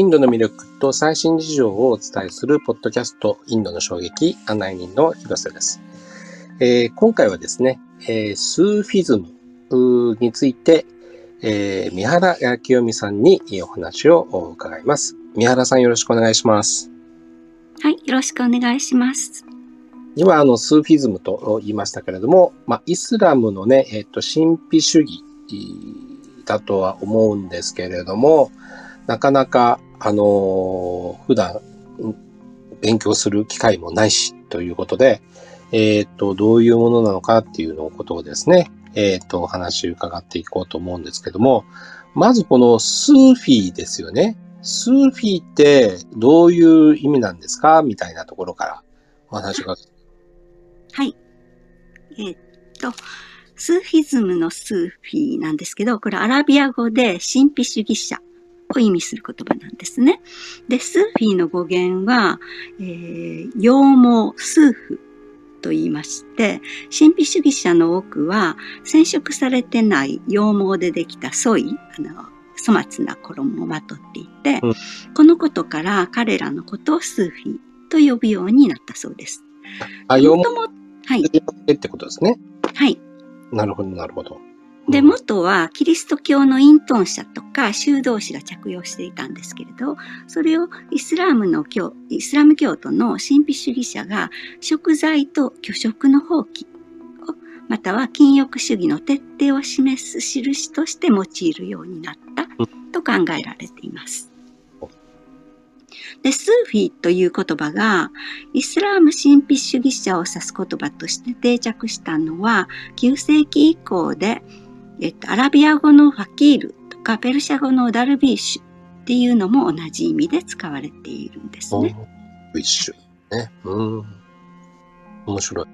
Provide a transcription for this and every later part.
インドの魅力と最新事情をお伝えするポッドキャスト、インドの衝撃案内人の広瀬です。えー、今回はですね、えー、スーフィズムについて、えー、三原清美さんにお話を伺います。三原さんよろしくお願いします。はい、よろしくお願いします。今、あの、スーフィズムと言いましたけれども、まあ、イスラムのね、えっ、と、神秘主義だとは思うんですけれども、なかなか、あのー、普段、勉強する機会もないし、ということで、えっ、と、どういうものなのかっていうのをことをですね、えっ、と、お話伺っていこうと思うんですけども、まずこのスーフィーですよね。スーフィーってどういう意味なんですかみたいなところからお話が。はい。え、っと、スーフィズムのスーフィーなんですけど、これアラビア語で神秘主義者を意味する言葉なんですね。で、スーフィーの語源は、えー、羊毛、スーフと言いまして、神秘主義者の多くは染色されてない羊毛でできたソイ、あの、粗末な衣をまとっていて、うん、このことから彼らのことをスーフィーと呼ぶようになったそうです。あ、羊毛はい。ってことですね。はい。なるほど、なるほど。で、元はキリスト教の隠遁者とか修道士が着用していたんですけれど、それをイスラムの教、イスラム教徒の神秘主義者が食材と虚食の放棄を、または禁欲主義の徹底を示す印として用いるようになったと考えられています。で、スーフィーという言葉が、イスラーム神秘主義者を指す言葉として定着したのは、9世紀以降で、えっと、アラビア語のファキールとか、ペルシャ語のダルビーシュっていうのも同じ意味で使われているんですね。ビッシュ。ね。うん。面白い。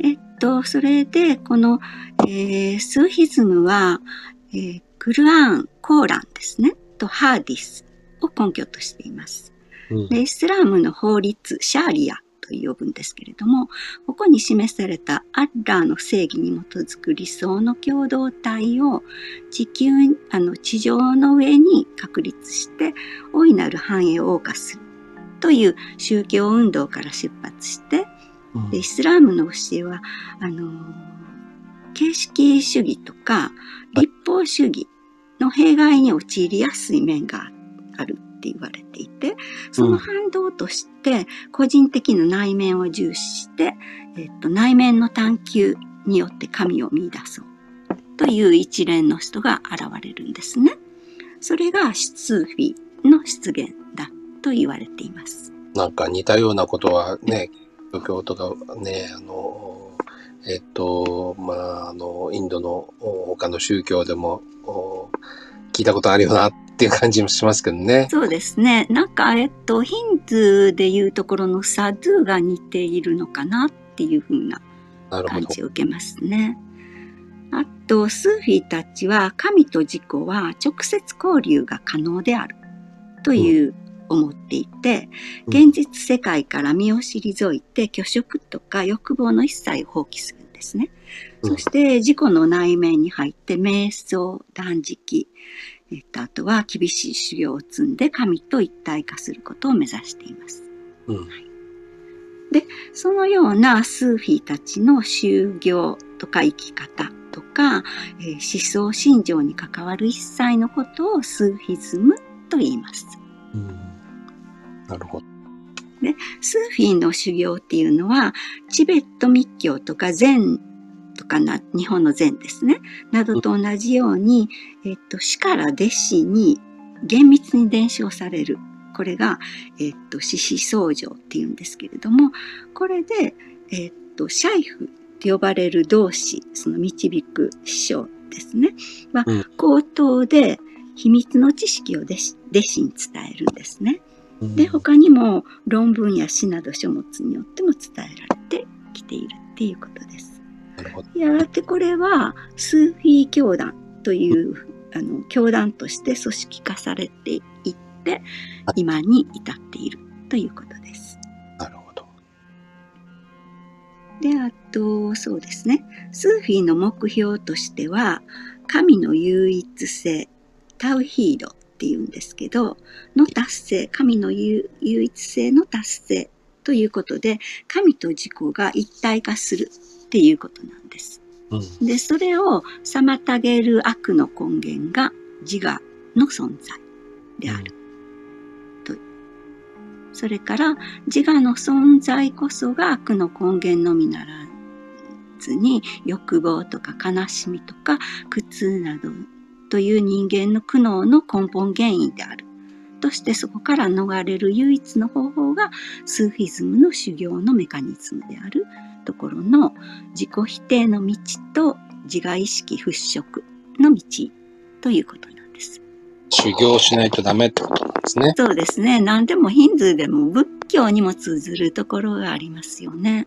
えっと、それで、この、えー、スーヒズムは、えー、クルアーン、コーランですね。とハーディスを根拠としています。でイスラームの法律、シャーリアと呼ぶんですけれども、ここに示されたアッラーの正義に基づく理想の共同体を地球、あの地上の上に確立して大いなる繁栄を謳歌するという宗教運動から出発して、でイスラームの教えは、あの形式主義とか立法主義の弊害に陥りやすい面があるって言われていて、その反動として個人的な内面を重視して、えっと、内面の探求によって神を見出そうという一連の人が現れるんですね。それがスーフィの出現だと言われています。なんか似たようなことはね、仏教とかね、あの、えっと、まあ、あの、インドの他の宗教でも聞いたことあるよなっていう感じもしますけどね。そうですね。なんか、えっと、ヒンズーでいうところのサドゥが似ているのかなっていうふうな感じを受けますね。あと、スーフィーたちは神と自己は直接交流が可能であるという、うん思っていて、現実世界から身を退いて虚食とか欲望の一切を放棄するんですね。そして自己の内面に入って瞑想、断食、えっと、あとは厳しい修行を積んで神と一体化することを目指しています。うんはい、で、そのようなスーフィーたちの修行とか生き方とか、えー、思想信条に関わる一切のことをスーフィズムと言います。うん、なるほど。で、スーフィーの修行っていうのは、チベット密教とか禅とかな、日本の禅ですね。などと同じように、えっと、死から弟子に厳密に伝承される。これが、えっと、獅子僧正っていうんですけれども、これで、えっと、シャイフって呼ばれる同士、その導く師匠ですね。は、口頭で秘密の知識を弟子弟子に伝えるんですね。で、他にも論文や詩など書物によっても伝えられてきているっていうことです。やがてこれはスーフィー教団というあの教団として組織化されていって今に至っているということです。なるほど。で、あと、そうですね。スーフィーの目標としては、神の唯一性、タウヒードっていうんですけど、の達成、神の唯一性の達成ということで、神と自己が一体化するっていうことなんです。うん、で、それを妨げる悪の根源が自我の存在である。うん、とそれから自我の存在こそが悪の根源のみならずに欲望とか悲しみとか苦痛などという人間の苦悩の根本原因である。としてそこから逃れる唯一の方法がスーフィズムの修行のメカニズムであるところの自己否定の道と自我意識払拭の道ということなんです。修行しないとダメってことなんですね。そうですね。何でもヒンズーでも仏教にも通ずるところがありますよね。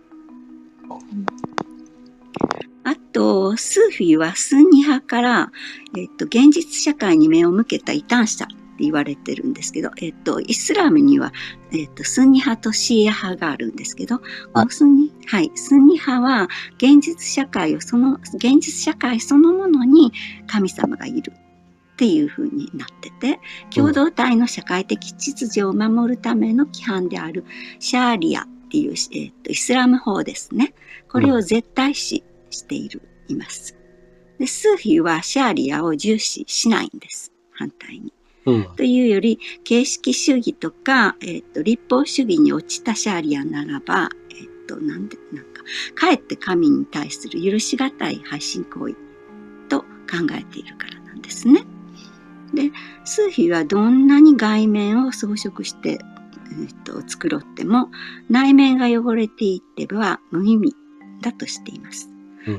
あと、スーフィーはスンニ派から、えっと、現実社会に目を向けた異端者って言われてるんですけど、えっと、イスラムには、えっと、スンニ派とシーア派があるんですけど、スンニ、はい、スンニ派は現実社会をその、現実社会そのものに神様がいるっていう風になってて、共同体の社会的秩序を守るための規範であるシャーリアっていう、えっと、イスラム法ですね。これを絶対視している、います。で、スーフィーはシャーリアを重視しないんです。反対に。というより、形式主義とか、えっ、と、立法主義に落ちたシャーリアならば、と、なんで、なんか、かえって神に対する許し難い配信行為と考えているからなんですね。で、スーフィはどんなに外面を装飾して、えっと、作ろっても、内面が汚れていっては無意味だとしています。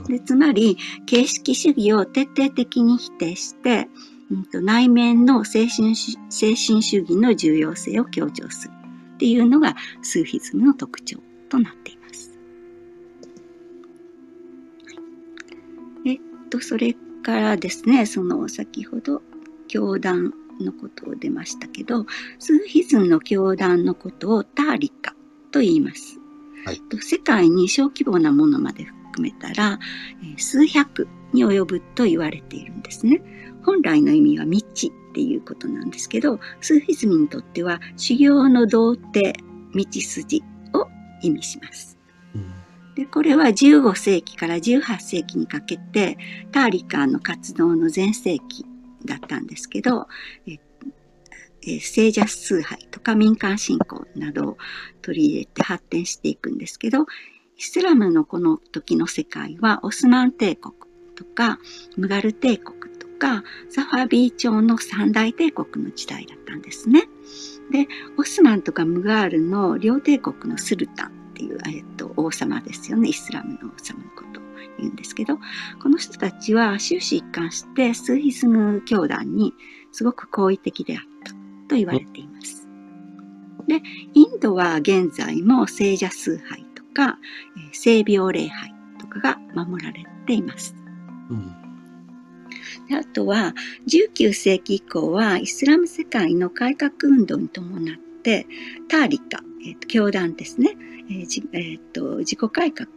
でつまり、形式主義を徹底的に否定して、うんと、内面の精神精神主義の重要性を強調するっていうのがスーフィズムの特徴となっています。と、それからですね、その先ほど教団のことを出ましたけど、スーフィズムの教団のことをターリカと言います。はい、世界に小規模なものまで含めたら、数百に及ぶと言われているんですね。本来の意味は道っていうことなんですけど、スーフィズムにとっては修行の童貞、道筋を意味します。でこれは15世紀から18世紀にかけてターリカーの活動の全盛期だったんですけど、ええ聖者崇拝とか民間信仰などを取り入れて発展していくんですけど、イスラムのこの時の世界はオスマン帝国とかムガル帝国とかサファビー朝の三大帝国の時代だったんですね。で、オスマンとかムガールの両帝国のスルタンっていう、えっと、王様ですよね。イスラムの王様のことを言うんですけど、この人たちは終始一貫してスーヒスム教団にすごく好意的であったと言われています。で、インドは現在も聖者崇拝とか、え聖病礼拝とかが守られています。うんあとは19世紀以降はイスラム世界の改革運動に伴ってターリカ、えーと、教団ですね、えーじえーと、自己改革、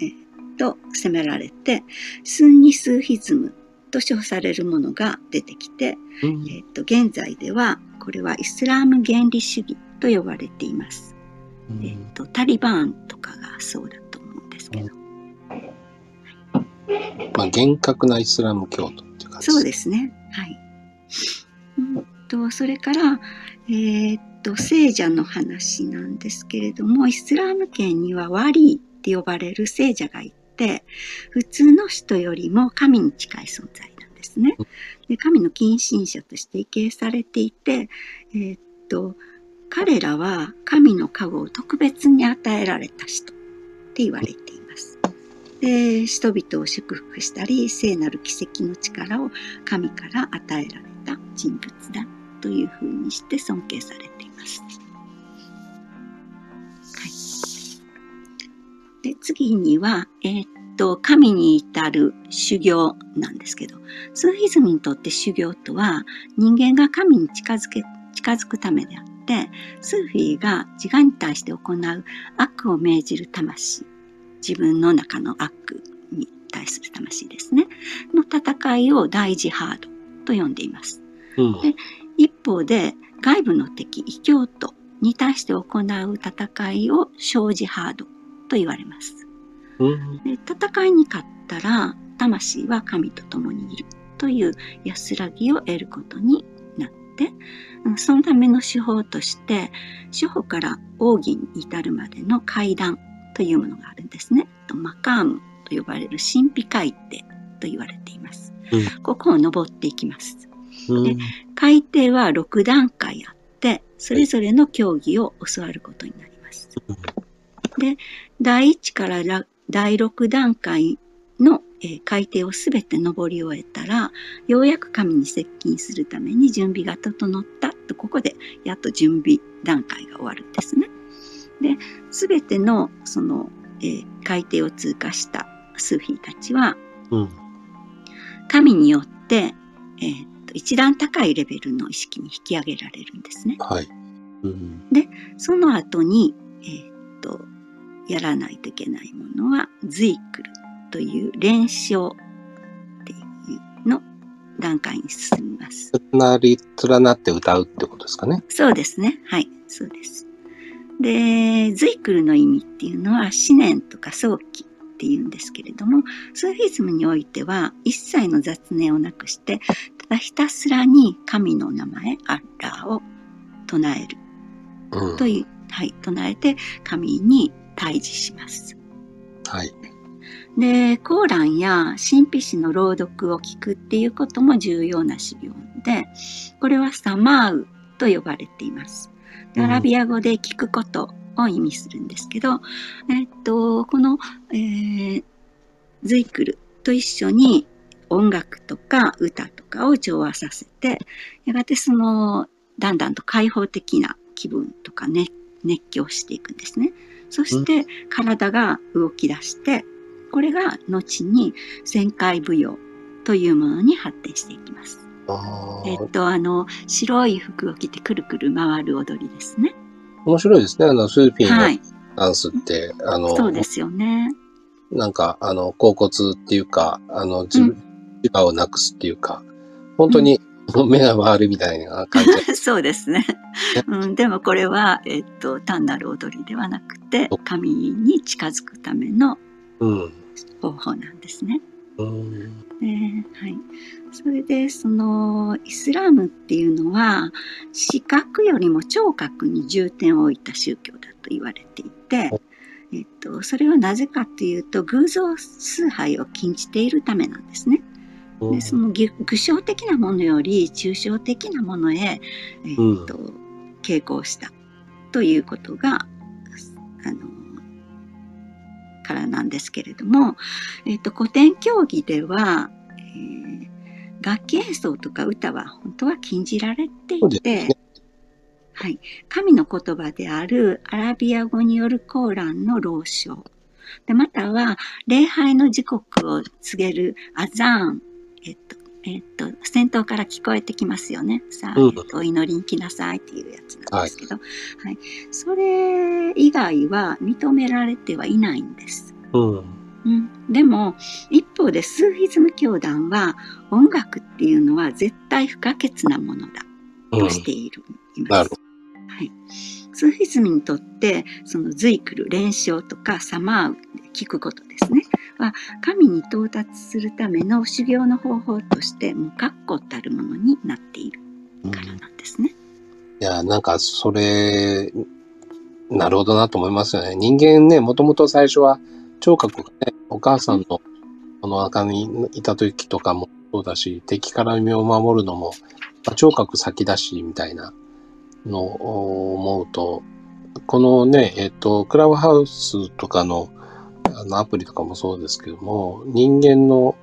えー、と責められてスンニスーヒズムと称されるものが出てきて、うん、えーと、現在ではこれはイスラム原理主義と呼ばれています。うん、えー、とタリバーンとかがそうだと思うんですけど。まあ、厳格なイスラム教徒そうですね。はい。うんと、それから、えー、っと、聖者の話なんですけれども、イスラーム圏にはワリーって呼ばれる聖者がいて、普通の人よりも神に近い存在なんですね。で神の近親者として畏敬されていて、えー、っと、彼らは神の加護を特別に与えられた人って言われています。で人々を祝福したり聖なる奇跡の力を神から与えられた人物だというふうにして尊敬されています。はい、で次には、えー、っと神に至る修行なんですけどスーフィズムにとって修行とは人間が神に近づけ近づくためであってスーフィーが自我に対して行う悪を命じる魂自分の中の悪に対する魂ですね、の戦いを大ジハードと呼んでいます。うん、で一方で外部の敵、異教徒に対して行う戦いを生じハードと言われます。で戦いに勝ったら魂は神と共にいるという安らぎを得ることになってそのための手法として初歩から奥義に至るまでの階段というものがあるんですね。マカームと呼ばれる神秘海底と言われています。うん、ここを登っていきます。で海底は6段階あってそれぞれの競技を教わることになります。で第1から第6段階の、えー、海底をすべて登り終えたら、ようやく神に接近するために準備が整ったと、ここでやっと準備段階が終わるんですね。で、すべてのその、えー、海底を通過したスーフィーたちは、うん、神によって、えー、と一段高いレベルの意識に引き上げられるんですね。はいうん、で、その後に、えー、っと、やらないといけないものは、ズイクルという練習っていうの段階に進みます。なり、連なって歌うってことですかね。そうですね。はい、そうです。で、ズイクルの意味っていうのは、思念とか早期っていうんですけれども、スーフィズムにおいては、一切の雑念をなくして、ひたすらに神の名前、アッラーを唱える。という、はい、唱えて神に対峙します。はい。で、コーランや神秘詩の朗読を聞くっていうことも重要な修行で、これはサマーウと呼ばれています。アラビア語で聞くことを意味するんですけど、えっと、この、えー、ズイクルと一緒に音楽とか歌とかを調和させて、やがてその、だんだんと開放的な気分とかね、熱狂していくんですね。そして体が動き出して、これが後に旋回舞踊というものに発展していきます。えっと、あの、白い服を着てくるくる回る踊りですね。面白いですね。あの、スーピンのダンスって、はい、あの、そうですよね。なんか、あの、甲骨っていうか、あの、自分、自我をなくすっていうか、本当に、目が回るみたいな感じ。そうですね。うん、でもこれは、えっと、単なる踊りではなくて、神に近づくための方法なんですね。うん、はい。それで、その、イスラムっていうのは、視覚よりも聴覚に重点を置いた宗教だと言われていて、えっと、それはなぜかというと、偶像崇拝を禁じているためなんですね。でその具象的なものより抽象的なものへ、えー、っと、うん、傾向したということが、あの、からなんですけれども、えー、っと、古典競技では、えー、楽器演奏とか歌は本当は禁じられていて、ね、はい、神の言葉であるアラビア語によるコーランの朗唱、でまたは礼拝の時刻を告げるアザーンえっと、えっと、先頭から聞こえてきますよね。さあ、うん、えっと、お祈りに来なさいっていうやつなんですけど、はい、はい、それ以外は認められてはいないんです。うん、うん、でも、一方でスーフィズム教団は音楽っていうのは絶対不可欠なものだとしている、うん、います。はい。スーフィズムにとって、そのズイクル、練習とかサマー聞くことですね。は神に到達するための修行の方法としてもう確固たるものになっているからなんですね。うん、いや、なんかそれ、なるほどなと思いますよね。人間ね、もともと最初は聴覚がね、お母さんのこの中にいた時とかもそうだし、敵から身を守るのも、まあ、聴覚先だし、みたいなのを思うと、このね、えっ、と、クラブハウスとかのあのアプリとかもそうですけども、人間の、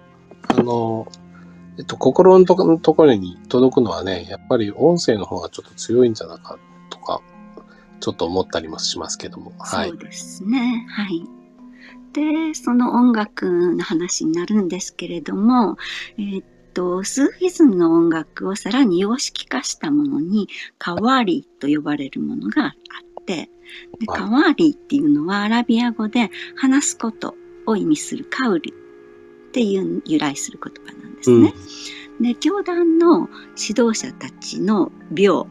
あの、えっと、心のところに届くのはね、やっぱり音声の方がちょっと強いんじゃないかとか、ちょっと思ったりもしますけども。はい。そうですね。はい。で、その音楽の話になるんですけれども、えー、スーフィズムの音楽をさらに様式化したものに、カワリと呼ばれるものがあって、でカワーリーっていうのはアラビア語で話すことを意味するカウリっていう由来する言葉なんですね。で、教団の指導者たちの病、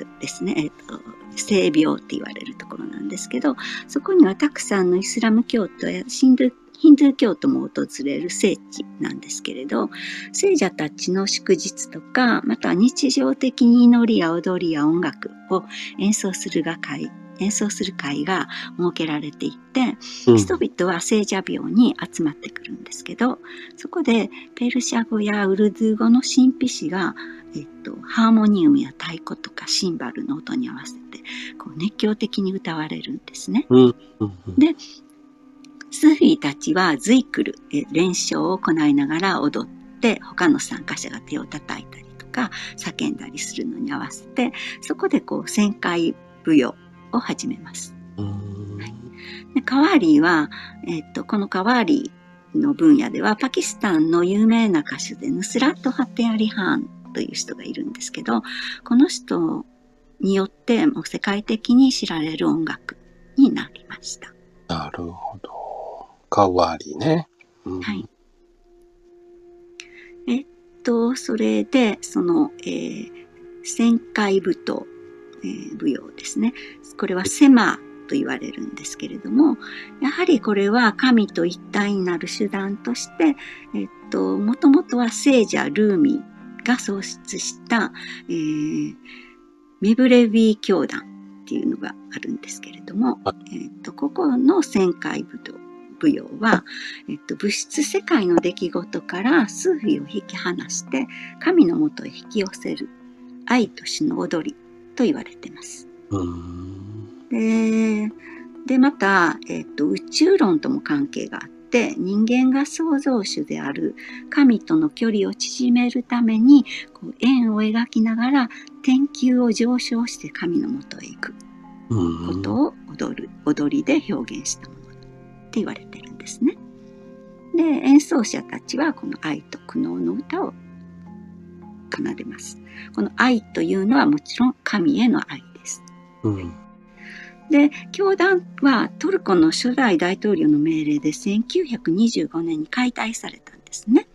えー、ですね、えーと、性病って言われるところなんですけど、そこにはたくさんのイスラム教徒やヒンドゥヒンドゥー教徒も訪れる聖地なんですけれど、聖者たちの祝日とか、また日常的に祈りや踊りや音楽を演奏するが会、演奏する会が設けられていて、うん、人々は聖者病に集まってくるんですけど、そこでペルシャ語やウルドゥー語の神秘師が、えっと、ハーモニウムや太鼓とかシンバルの音に合わせてこう熱狂的に歌われるんですね。でスフィーたちはズイクル、練習を行いながら踊って、他の参加者が手を叩いたりとか、叫んだりするのに合わせて、そこでこう、旋回舞踊を始めます。はい、でカワーリーは、えっと、このカワーリーの分野では、パキスタンの有名な歌手でヌスラット・ハテアリ・ハーンという人がいるんですけど、この人によってもう世界的に知られる音楽になりました。なるほど。かわりね。うん、はい。えっと、それで、その、えー、旋回舞踏、えー、舞踊ですね。これはセマと言われるんですけれども、やはりこれは神と一体になる手段として、えっと、もともとは聖者ルーミが創出した、えー、ミブレビー教団っていうのがあるんですけれども、えっと、ここの旋回舞踏舞踊は、えっと、物質世界の出来事から数秘を引き離して神のもとへ引き寄せる愛と死の踊りと言われています。ででまた、えっと、宇宙論とも関係があって人間が創造主である神との距離を縮めるためにこう円を描きながら天球を上昇して神のもとへ行くことを踊る踊りで表現したものって言われてるんですね。で、演奏者たちはこの愛と苦悩の歌を奏でます。この愛というのはもちろん神への愛です。うん、で、教団はトルコの初代大統領の命令で1925年に解体されたんですね。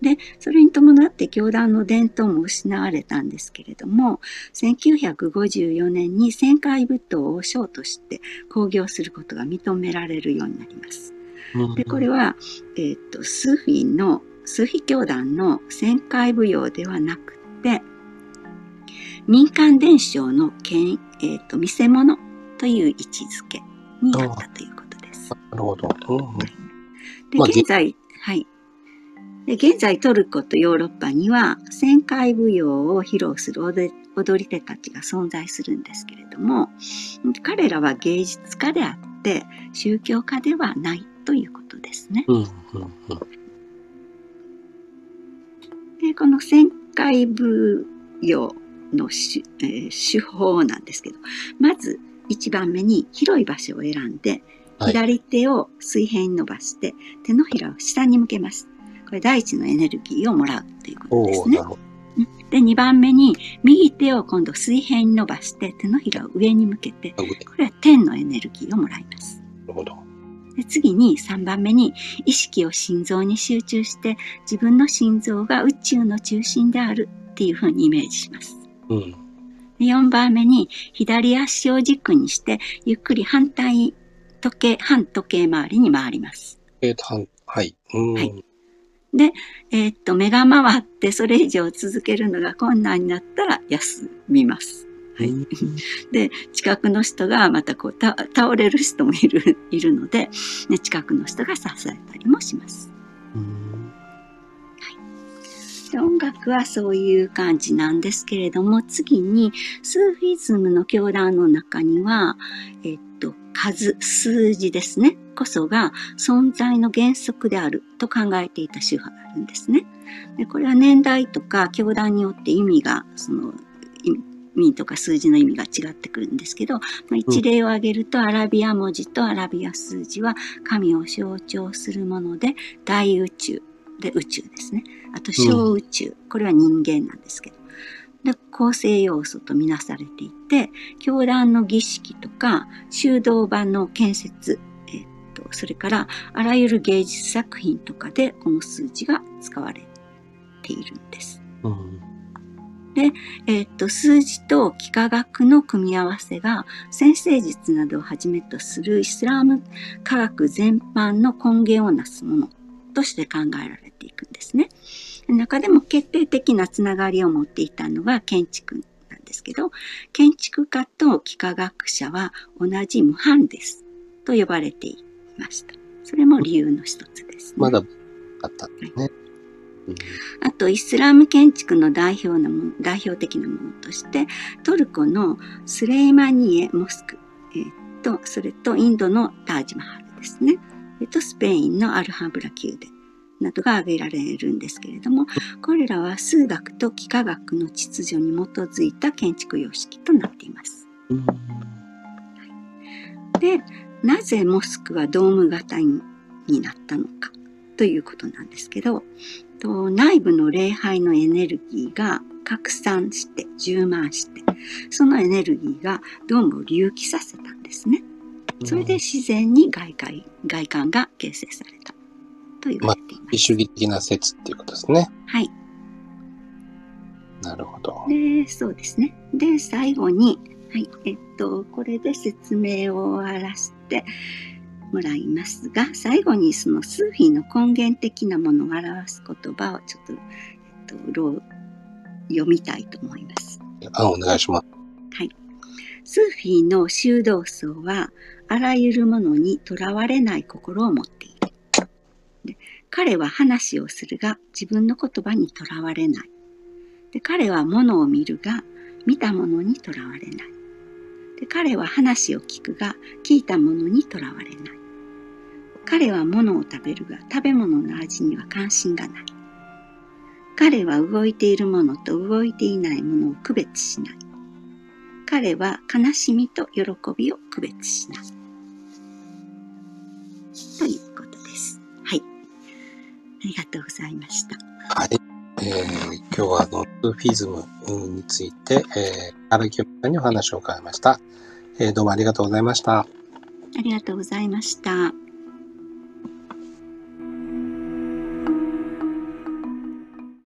で、それに伴って教団の伝統も失われたんですけれども、1954年に旋回舞踏をショーとして興行することが認められるようになります。で、これは、えっ、ー、と、スフィの、スフィ教団の旋回舞踊ではなくて、民間伝承のけん、えっ、ー、と、見せ物という位置づけになったということです。なるほど。うん、で、現在、はい。で現在トルコとヨーロッパには旋回舞踊を披露する踊り手たちが存在するんですけれども彼らは芸術家であって宗教家ではないということですね。うんうんうん、でこの旋回舞踊の手,、えー、手法なんですけどまず1番目に広い場所を選んで左手を水平に伸ばして手のひらを下に向けます。これ大地のエネルギーをもらうということですね。で、2番目に、右手を今度水平に伸ばして手のひらを上に向けて、これは天のエネルギーをもらいます。なるほど。で次に3番目に、意識を心臓に集中して、自分の心臓が宇宙の中心であるっていうふうにイメージします。うん、で4番目に、左足を軸にして、ゆっくり反対時計、反時計回りに回ります。えっ、ー、と、はい。はいで、えー、っと、目が回ってそれ以上続けるのが困難になったら休みます。はい。で、近くの人がまたこう倒れる人もいる、いるので、ね、近くの人が支えたりもします。で音楽はそういう感じなんですけれども、次に、スーフィズムの教団の中には、えっと、数、数字ですね。こそが存在の原則であると考えていた宗派があるんですね。でこれは年代とか教団によって意味が、その、意味とか数字の意味が違ってくるんですけど、まあ、一例を挙げると、アラビア文字とアラビア数字は神を象徴するもので、大宇宙で宇宙ですね。あと小宇宙、これは人間なんですけど。で構成要素とみなされていて、教団の儀式とか修道場の建設、それからあらゆる芸術作品とかでこの数字が使われているんです。うん。えっと、数字と幾何学の組み合わせが、先生術などをはじめとするイスラーム科学全般の根源をなすものとして考えられていくんですね。中でも決定的なつながりを持っていたのが建築なんですけど、建築家と幾何学者は同じ無反ですと呼ばれていました。それも理由の一つです、ね。まだあったんですね。うんあと、イスラム建築の代表のも代表的なものとして、トルコのスレイマニエモスク、えーっと、それとインドのタージマハルですね。えっと、スペインのアルハブラ宮殿などが挙げられるんですけれども、これらは数学と幾何学の秩序に基づいた建築様式となっています。うんで、なぜモスクはドーム型になったのかということなんですけど、と内部の礼拝のエネルギーが拡散して充満して、そのエネルギーがドームを隆起させたんですね。それで自然に外界外観が形成されたと言われています。主義的な説っていうことですね。はい。なるほど。で、そうですね。で、最後に、はい、えっと、これで説明を終わらせてもらいますが、最後にそのスーフィーの根源的なものを表す言葉をちょっと、えっと、ろ読みたいと思います。あ、お願いします。スーフィーの修道僧は、あらゆるものにとらわれない心を持ってい彼は話をするが、自分の言葉にとらわれない。で彼は物を見るが、見たものにとらわれない。で彼は話を聞くが、聞いたものにとらわれない。彼は物を食べるが、食べ物の味には関心がない。彼は動いているものと動いていないものを区別しない。彼は悲しみと喜びを区別しない。りがとうございました。はい。えー今日はあの、スーフィズムについて、えー、荒木さんにお話を伺いました。えーどうもありがとうございました。ありがとうございました。